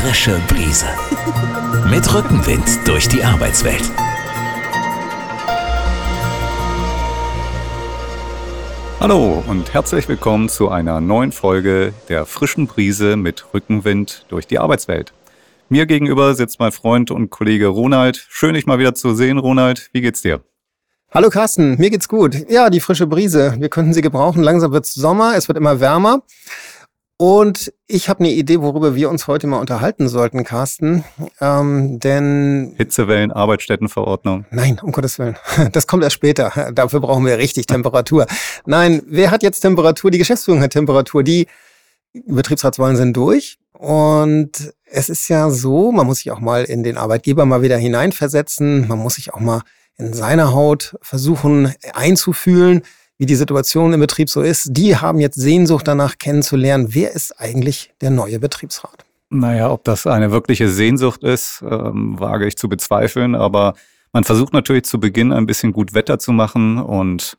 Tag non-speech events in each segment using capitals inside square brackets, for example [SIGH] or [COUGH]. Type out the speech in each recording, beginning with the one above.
frische Brise. [LAUGHS] Mit Rückenwind durch die Arbeitswelt. Hallo und herzlich willkommen zu einer neuen Folge der frischen Brise mit Rückenwind durch die Arbeitswelt. Mir gegenüber sitzt mein Freund und Kollege Ronald. Schön, dich mal wieder zu sehen, Ronald. Wie geht's dir? Hallo Carsten, mir geht's gut. Ja, die frische Brise. Wir könnten sie gebrauchen. Langsam wird's Sommer, es wird immer wärmer. Und ich habe eine Idee, worüber wir uns heute mal unterhalten sollten, Carsten. Ähm, denn Hitzewellen, Arbeitsstättenverordnung. Nein, um Gottes Willen. [LAUGHS] Das kommt erst später. Dafür brauchen wir richtig Temperatur. Nein, wer hat jetzt Temperatur? Die Geschäftsführung hat Temperatur. Die Betriebsratswahlen sind durch. Und es ist ja so, man muss sich auch mal in den Arbeitgeber mal wieder hineinversetzen. Man muss sich auch mal in seiner Haut versuchen einzufühlen wie die Situation im Betrieb so ist, die haben jetzt Sehnsucht danach kennenzulernen, wer ist eigentlich der neue Betriebsrat? Naja, ob das eine wirkliche Sehnsucht ist, ähm, wage ich zu bezweifeln, aber man versucht natürlich zu Beginn ein bisschen gut Wetter zu machen und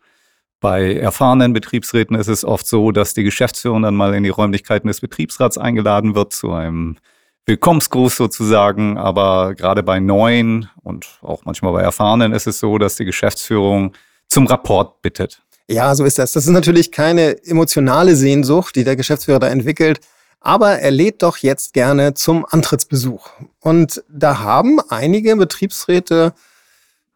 bei erfahrenen Betriebsräten ist es oft so, dass die Geschäftsführung dann mal in die Räumlichkeiten des Betriebsrats eingeladen wird zu einem Willkommensgruß sozusagen. Aber gerade bei neuen und auch manchmal bei erfahrenen ist es so, dass die Geschäftsführung zum Rapport bittet. Ja, so ist das. Das ist natürlich keine emotionale Sehnsucht, die der Geschäftsführer da entwickelt. Aber er lädt doch jetzt gerne zum Antrittsbesuch. Und da haben einige Betriebsräte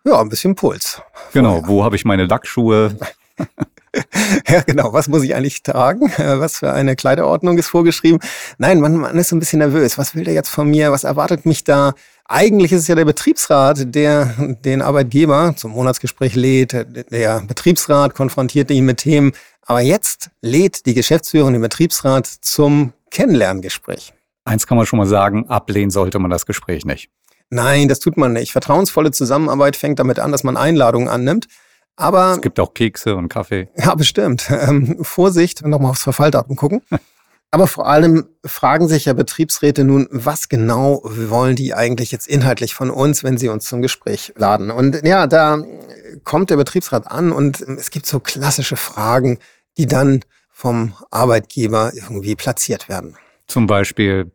ja ein bisschen Puls. Genau, vorher. wo habe ich meine Lackschuhe? [LAUGHS] ja, genau. Was muss ich eigentlich tragen? Was für eine Kleiderordnung ist vorgeschrieben? Nein, man, man ist so ein bisschen nervös. Was will der jetzt von mir? Was erwartet mich da? Eigentlich ist es ja der Betriebsrat, der den Arbeitgeber zum Monatsgespräch lädt. Der Betriebsrat konfrontiert ihn mit Themen. Aber jetzt lädt die Geschäftsführung den Betriebsrat zum Kennenlerngespräch. Eins kann man schon mal sagen, ablehnen sollte man das Gespräch nicht. Nein, das tut man nicht. Vertrauensvolle Zusammenarbeit fängt damit an, dass man Einladungen annimmt. Aber es gibt auch Kekse und Kaffee. [LAUGHS] Ja, bestimmt. Ähm, Vorsicht, nochmal aufs Verfalldatum gucken. [LAUGHS] Aber vor allem fragen sich ja Betriebsräte nun, was genau wollen die eigentlich jetzt inhaltlich von uns, wenn sie uns zum Gespräch laden? Und ja, da kommt der Betriebsrat an und es gibt so klassische Fragen, die dann vom Arbeitgeber irgendwie platziert werden. Zum Beispiel,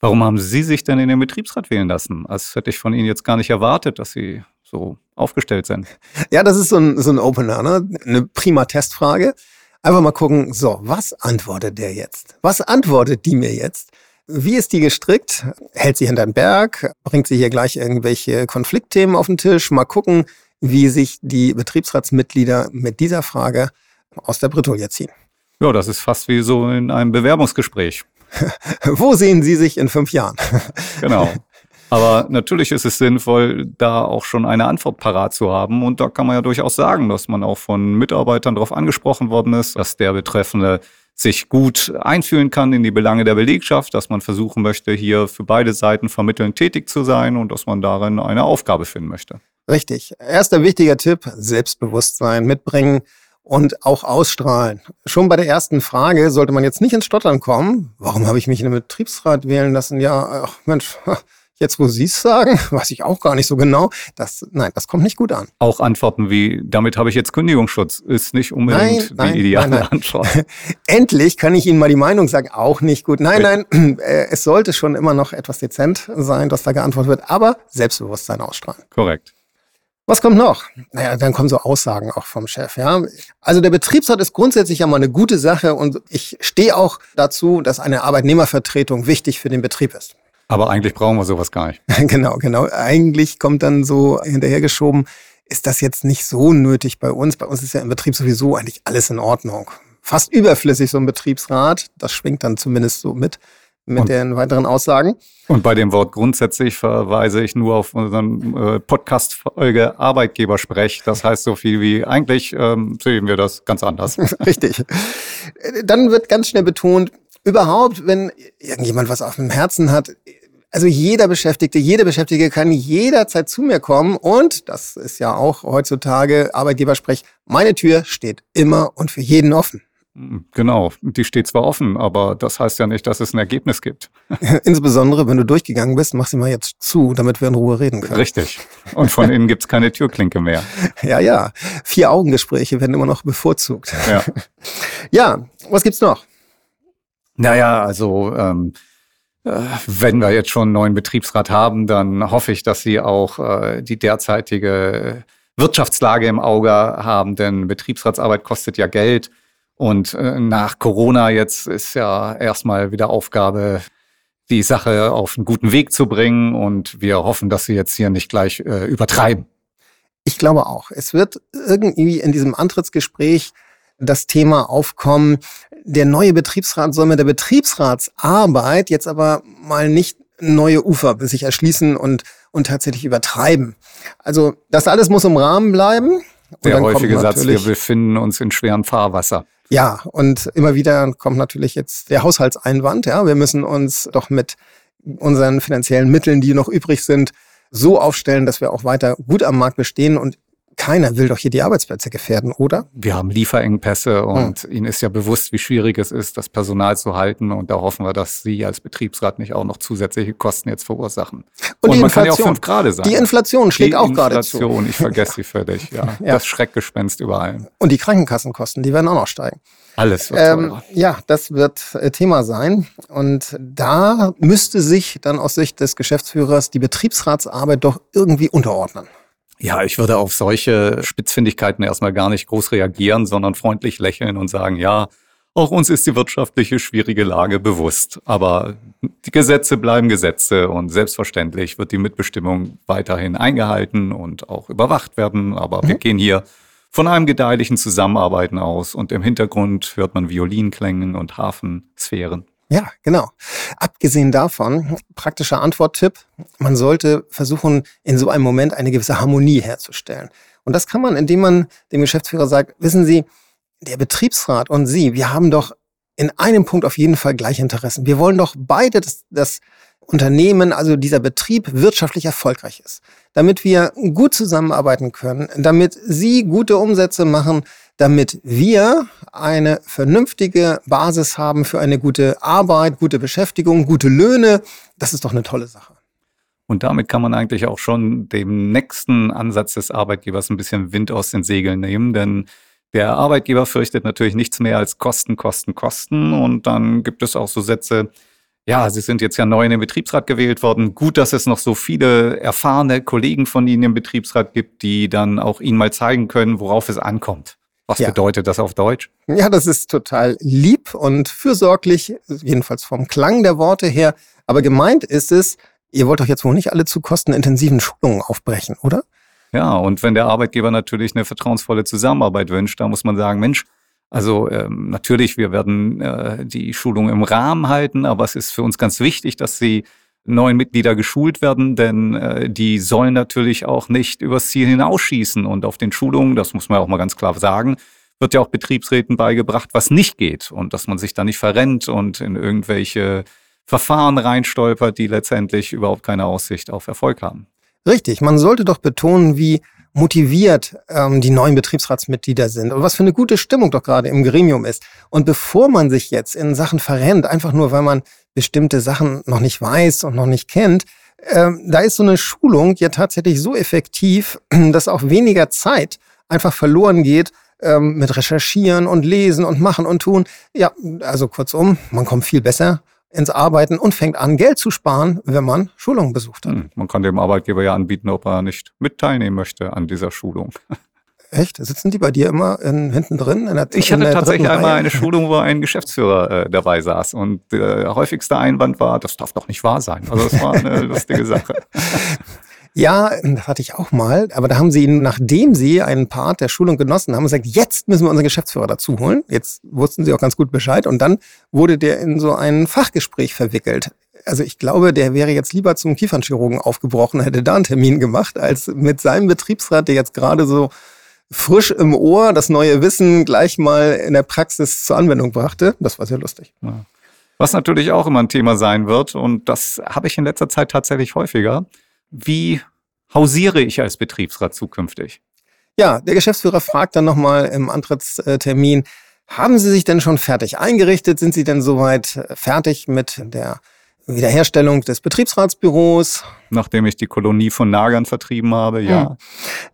warum haben Sie sich denn in den Betriebsrat wählen lassen? Das hätte ich von Ihnen jetzt gar nicht erwartet, dass Sie so aufgestellt sind. Ja, das ist so ein, so ein Opener, ne? eine prima Testfrage. Einfach mal gucken, so, was antwortet der jetzt? Was antwortet die mir jetzt? Wie ist die gestrickt? Hält sie hinter den Berg? Bringt sie hier gleich irgendwelche Konfliktthemen auf den Tisch? Mal gucken, wie sich die Betriebsratsmitglieder mit dieser Frage aus der Bretouille ziehen. Ja, das ist fast wie so in einem Bewerbungsgespräch. [LAUGHS] Wo sehen Sie sich in fünf Jahren? genau. [LAUGHS] Aber natürlich ist es sinnvoll, da auch schon eine Antwort parat zu haben. Und da kann man ja durchaus sagen, dass man auch von Mitarbeitern darauf angesprochen worden ist, dass der Betreffende sich gut einfühlen kann in die Belange der Belegschaft, dass man versuchen möchte, hier für beide Seiten vermittelnd tätig zu sein und dass man darin eine Aufgabe finden möchte. Richtig. Erster wichtiger Tipp, Selbstbewusstsein mitbringen und auch ausstrahlen. Schon bei der ersten Frage sollte man jetzt nicht ins Stottern kommen. Warum habe ich mich in den Betriebsrat wählen lassen? Ja, ach Mensch, Jetzt, wo Sie es sagen, [LAUGHS] weiß ich auch gar nicht so genau. Das, nein, das kommt nicht gut an. Auch Antworten wie, damit habe ich jetzt Kündigungsschutz, ist nicht unbedingt nein, die ideale nein, nein. Antwort. [LAUGHS] Endlich kann ich Ihnen mal die Meinung sagen, auch nicht gut. Nein, nein, [CLEARS THROAT] äh, es sollte schon immer noch etwas dezent sein, dass da geantwortet wird, aber Selbstbewusstsein ausstrahlen. Korrekt. Was kommt noch? Naja, dann kommen so Aussagen auch vom Chef, ja. Also der Betriebsrat ist grundsätzlich ja mal eine gute Sache und ich stehe auch dazu, dass eine Arbeitnehmervertretung wichtig für den Betrieb ist. Aber eigentlich brauchen wir sowas gar nicht. [LAUGHS] genau, genau. Eigentlich kommt dann so hinterhergeschoben, ist das jetzt nicht so nötig bei uns. Bei uns ist ja im Betrieb sowieso eigentlich alles in Ordnung. Fast überflüssig so ein Betriebsrat. Das schwingt dann zumindest so mit mit und, den weiteren Aussagen. Und bei dem Wort grundsätzlich verweise ich nur auf unseren äh, Podcast-Folge Arbeitgebersprech. Das heißt so viel wie, eigentlich ähm, sehen wir das ganz anders. [LAUGHS] Richtig. Dann wird ganz schnell betont, überhaupt, wenn irgendjemand was auf dem Herzen hat, also jeder Beschäftigte, jede Beschäftigte kann jederzeit zu mir kommen und das ist ja auch heutzutage Arbeitgebersprech, meine Tür steht immer und für jeden offen. Genau, die steht zwar offen, aber das heißt ja nicht, dass es ein Ergebnis gibt. [LAUGHS] Insbesondere, wenn du durchgegangen bist, mach sie mal jetzt zu, damit wir in Ruhe reden können. Richtig. Und von innen gibt's keine Türklinke mehr. [LAUGHS] ja, ja. Vier Augengespräche werden immer noch bevorzugt. Ja. [LAUGHS] ja, was gibt's noch? Naja, also ähm, äh, wenn wir jetzt schon einen neuen Betriebsrat haben, dann hoffe ich, dass Sie auch äh, die derzeitige Wirtschaftslage im Auge haben, denn Betriebsratsarbeit kostet ja Geld. Und äh, nach Corona jetzt ist ja erstmal wieder Aufgabe, die Sache auf einen guten Weg zu bringen. Und wir hoffen, dass Sie jetzt hier nicht gleich äh, übertreiben. Ich glaube auch. Es wird irgendwie in diesem Antrittsgespräch das Thema aufkommen, der neue Betriebsrat soll mit der Betriebsratsarbeit jetzt aber mal nicht neue Ufer sich erschließen und, und tatsächlich übertreiben. Also das alles muss im Rahmen bleiben. Und der häufige Satz, wir befinden uns in schwerem Fahrwasser. Ja, und immer wieder kommt natürlich jetzt der Haushaltseinwand. Ja, wir müssen uns doch mit unseren finanziellen Mitteln, die noch übrig sind, so aufstellen, dass wir auch weiter gut am Markt bestehen. Und keiner will doch hier die Arbeitsplätze gefährden, oder? Wir haben Lieferengpässe und hm. Ihnen ist ja bewusst, wie schwierig es ist, das Personal zu halten. Und da hoffen wir, dass Sie als Betriebsrat nicht auch noch zusätzliche Kosten jetzt verursachen. Und, und die man Inflation, kann ja auch fünf Grade sein. Die Inflation schlägt die auch gerade zu. Inflation, ich vergesse sie [LAUGHS] völlig. Ja. ja. Das Schreckgespenst überall. Und die Krankenkassenkosten, die werden auch noch steigen. Alles wird ähm, Ja, das wird äh, Thema sein. Und da müsste sich dann aus Sicht des Geschäftsführers die Betriebsratsarbeit doch irgendwie unterordnen. Ja, ich würde auf solche Spitzfindigkeiten erstmal gar nicht groß reagieren, sondern freundlich lächeln und sagen, ja, auch uns ist die wirtschaftliche schwierige Lage bewusst. Aber die Gesetze bleiben Gesetze und selbstverständlich wird die Mitbestimmung weiterhin eingehalten und auch überwacht werden. Aber mhm. wir gehen hier von einem gedeihlichen Zusammenarbeiten aus und im Hintergrund hört man Violinklängen und Hafensphären. Ja, genau. Abgesehen davon, praktischer Antworttipp, man sollte versuchen, in so einem Moment eine gewisse Harmonie herzustellen. Und das kann man, indem man dem Geschäftsführer sagt, wissen Sie, der Betriebsrat und Sie, wir haben doch in einem Punkt auf jeden Fall gleiche Interessen. Wir wollen doch beide, dass das Unternehmen, also dieser Betrieb wirtschaftlich erfolgreich ist. Damit wir gut zusammenarbeiten können, damit Sie gute Umsätze machen, damit wir eine vernünftige Basis haben für eine gute Arbeit, gute Beschäftigung, gute Löhne. Das ist doch eine tolle Sache. Und damit kann man eigentlich auch schon dem nächsten Ansatz des Arbeitgebers ein bisschen Wind aus den Segeln nehmen, denn der Arbeitgeber fürchtet natürlich nichts mehr als Kosten, Kosten, Kosten. Und dann gibt es auch so Sätze, ja, Sie sind jetzt ja neu in den Betriebsrat gewählt worden. Gut, dass es noch so viele erfahrene Kollegen von Ihnen im Betriebsrat gibt, die dann auch Ihnen mal zeigen können, worauf es ankommt. Was ja. bedeutet das auf Deutsch? Ja, das ist total lieb und fürsorglich, jedenfalls vom Klang der Worte her. Aber gemeint ist es, ihr wollt doch jetzt wohl nicht alle zu kostenintensiven Schulungen aufbrechen, oder? Ja, und wenn der Arbeitgeber natürlich eine vertrauensvolle Zusammenarbeit wünscht, da muss man sagen, Mensch, also ähm, natürlich, wir werden äh, die Schulung im Rahmen halten, aber es ist für uns ganz wichtig, dass sie neuen Mitglieder geschult werden, denn äh, die sollen natürlich auch nicht übers Ziel hinausschießen. Und auf den Schulungen, das muss man auch mal ganz klar sagen, wird ja auch Betriebsräten beigebracht, was nicht geht und dass man sich da nicht verrennt und in irgendwelche Verfahren reinstolpert, die letztendlich überhaupt keine Aussicht auf Erfolg haben. Richtig, man sollte doch betonen, wie motiviert ähm, die neuen Betriebsratsmitglieder sind und was für eine gute Stimmung doch gerade im Gremium ist. Und bevor man sich jetzt in Sachen verrennt, einfach nur weil man bestimmte Sachen noch nicht weiß und noch nicht kennt, ähm, da ist so eine Schulung ja tatsächlich so effektiv, [CLEARS THROAT] dass auch weniger Zeit einfach verloren geht ähm, mit Recherchieren und Lesen und Machen und Tun. Ja, also kurzum, man kommt viel besser ins Arbeiten und fängt an, Geld zu sparen, wenn man Schulungen besucht hat. Hm, man kann dem Arbeitgeber ja anbieten, ob er nicht mit teilnehmen möchte an dieser Schulung. [LAUGHS] Echt? Sitzen die bei dir immer in, hinten drin? Ich hatte tatsächlich einmal eine Schulung, wo ein Geschäftsführer äh, dabei saß und der häufigste Einwand war, das darf doch nicht wahr sein. Also das war eine [LAUGHS] lustige Sache. Ja, das hatte ich auch mal. Aber da haben sie ihn, nachdem sie einen Part der Schulung genossen haben, gesagt, jetzt müssen wir unseren Geschäftsführer dazu holen. Jetzt wussten sie auch ganz gut Bescheid. Und dann wurde der in so ein Fachgespräch verwickelt. Also ich glaube, der wäre jetzt lieber zum Kiefernchirurgen aufgebrochen, hätte da einen Termin gemacht, als mit seinem Betriebsrat, der jetzt gerade so frisch im Ohr das neue Wissen gleich mal in der Praxis zur Anwendung brachte. Das war sehr lustig. Ja. Was natürlich auch immer ein Thema sein wird, und das habe ich in letzter Zeit tatsächlich häufiger, wie hausiere ich als Betriebsrat zukünftig? Ja, der Geschäftsführer fragt dann nochmal im Antrittstermin, haben Sie sich denn schon fertig eingerichtet? Sind Sie denn soweit fertig mit der Wiederherstellung des Betriebsratsbüros? Nachdem ich die Kolonie von Nagern vertrieben habe, ja.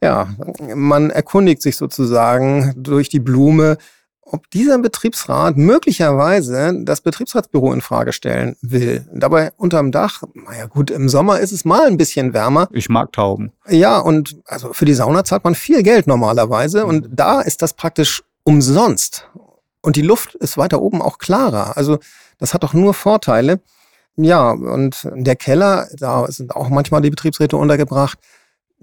Ja, man erkundigt sich sozusagen durch die Blume, ob dieser Betriebsrat möglicherweise das Betriebsratsbüro in Frage stellen will. Dabei unterm Dach, naja gut, im Sommer ist es mal ein bisschen wärmer. Ich mag Tauben. Ja, und also für die Sauna zahlt man viel Geld normalerweise und da ist das praktisch umsonst. Und die Luft ist weiter oben auch klarer. Also das hat doch nur Vorteile. Ja, und der Keller, da sind auch manchmal die Betriebsräte untergebracht,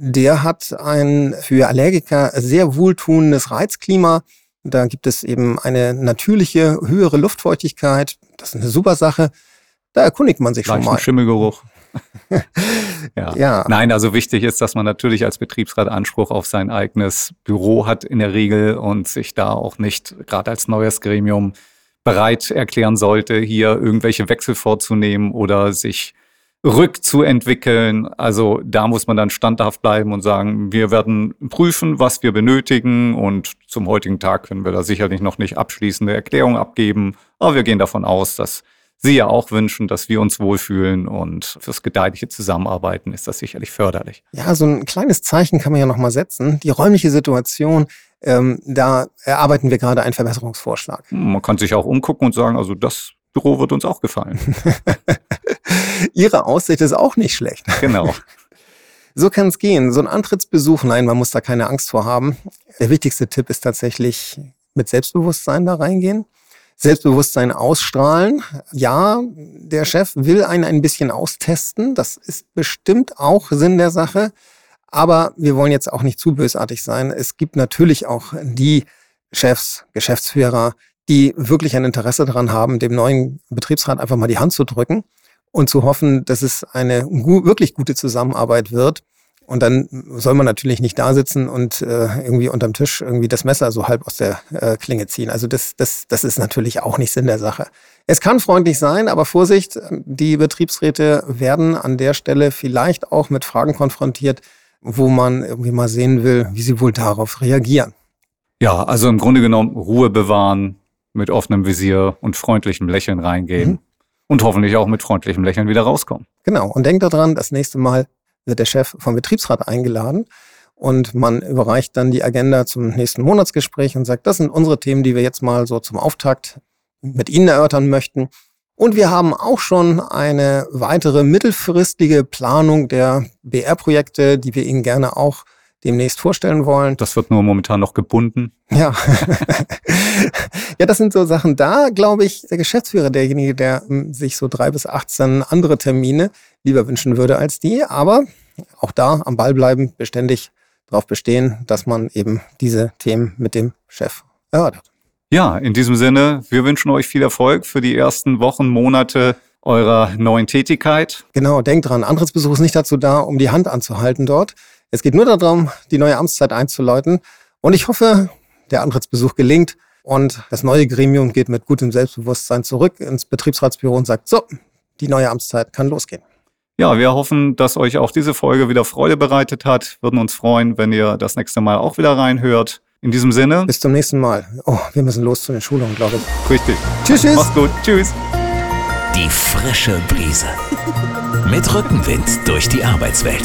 der hat ein für Allergiker sehr wohltuendes Reizklima. Da gibt es eben eine natürliche höhere Luftfeuchtigkeit. Das ist eine super Sache. Da erkundigt man sich schon mal. Schimmelgeruch. [LAUGHS] ja. ja. Nein, also wichtig ist, dass man natürlich als Betriebsrat Anspruch auf sein eigenes Büro hat in der Regel und sich da auch nicht gerade als neues Gremium bereit erklären sollte, hier irgendwelche Wechsel vorzunehmen oder sich rückzuentwickeln. Also da muss man dann standhaft bleiben und sagen, wir werden prüfen, was wir benötigen und zum heutigen Tag können wir da sicherlich noch nicht abschließende Erklärung abgeben, aber wir gehen davon aus, dass Sie ja auch wünschen, dass wir uns wohlfühlen und fürs gedeihliche Zusammenarbeiten ist das sicherlich förderlich. Ja, so ein kleines Zeichen kann man ja nochmal setzen. Die räumliche Situation, ähm, da erarbeiten wir gerade einen Verbesserungsvorschlag. Man kann sich auch umgucken und sagen, also das Büro wird uns auch gefallen. [LAUGHS] Ihre Aussicht ist auch nicht schlecht. Genau. [LAUGHS] So kann es gehen. So ein Antrittsbesuch, nein, man muss da keine Angst vor haben. Der wichtigste Tipp ist tatsächlich mit Selbstbewusstsein da reingehen. Selbstbewusstsein ausstrahlen. Ja, der Chef will einen ein bisschen austesten. Das ist bestimmt auch Sinn der Sache. Aber wir wollen jetzt auch nicht zu bösartig sein. Es gibt natürlich auch die Chefs, Geschäftsführer, die wirklich ein Interesse daran haben, dem neuen Betriebsrat einfach mal die Hand zu drücken und zu hoffen, dass es eine gu wirklich gute Zusammenarbeit wird. Und dann soll man natürlich nicht da sitzen und äh, irgendwie unterm Tisch irgendwie das Messer so halb aus der äh, Klinge ziehen. Also das, das, das ist natürlich auch nicht Sinn der Sache. Es kann freundlich sein, aber Vorsicht, die Betriebsräte werden an der Stelle vielleicht auch mit Fragen konfrontiert, wo man irgendwie mal sehen will, wie sie wohl darauf reagieren. Ja, also im Grunde genommen Ruhe bewahren, mit offenem Visier und freundlichem Lächeln reingehen. Mhm. Und hoffentlich auch mit freundlichem Lächeln wieder rauskommen. Genau. Und denkt daran, das nächste Mal wird der Chef vom Betriebsrat eingeladen und man überreicht dann die Agenda zum nächsten Monatsgespräch und sagt, das sind unsere Themen, die wir jetzt mal so zum Auftakt mit Ihnen erörtern möchten. Und wir haben auch schon eine weitere mittelfristige Planung der BR-Projekte, die wir Ihnen gerne auch demnächst vorstellen wollen. Das wird nur momentan noch gebunden. Ja. [LAUGHS] ja, das sind so Sachen da, glaube ich, der Geschäftsführer, derjenige, der hm, sich so drei bis 18 andere Termine lieber wünschen würde als die. Aber auch da am Ball bleiben, beständig darauf bestehen, dass man eben diese Themen mit dem Chef erörtert. Ja, in diesem Sinne, wir wünschen euch viel Erfolg für die ersten Wochen, Monate eurer neuen Tätigkeit. Genau, denkt dran, Antrittsbesuch ist nicht dazu da, um die Hand anzuhalten dort. Es geht nur darum, die neue Amtszeit einzuläuten. Und ich hoffe, der Antrittsbesuch gelingt und das neue Gremium geht mit gutem Selbstbewusstsein zurück ins Betriebsratsbüro und sagt, so, die neue Amtszeit kann losgehen. Ja, wir hoffen, dass euch auch diese Folge wieder Freude bereitet hat. Würden uns freuen, wenn ihr das nächste Mal auch wieder reinhört. In diesem Sinne. Bis zum nächsten Mal. Oh, wir müssen los zu den Schulungen, glaube ich. Richtig. Tschüss, tschüss. Mach's gut. Tschüss. Die frische Brise. Mit Rückenwind durch die Arbeitswelt.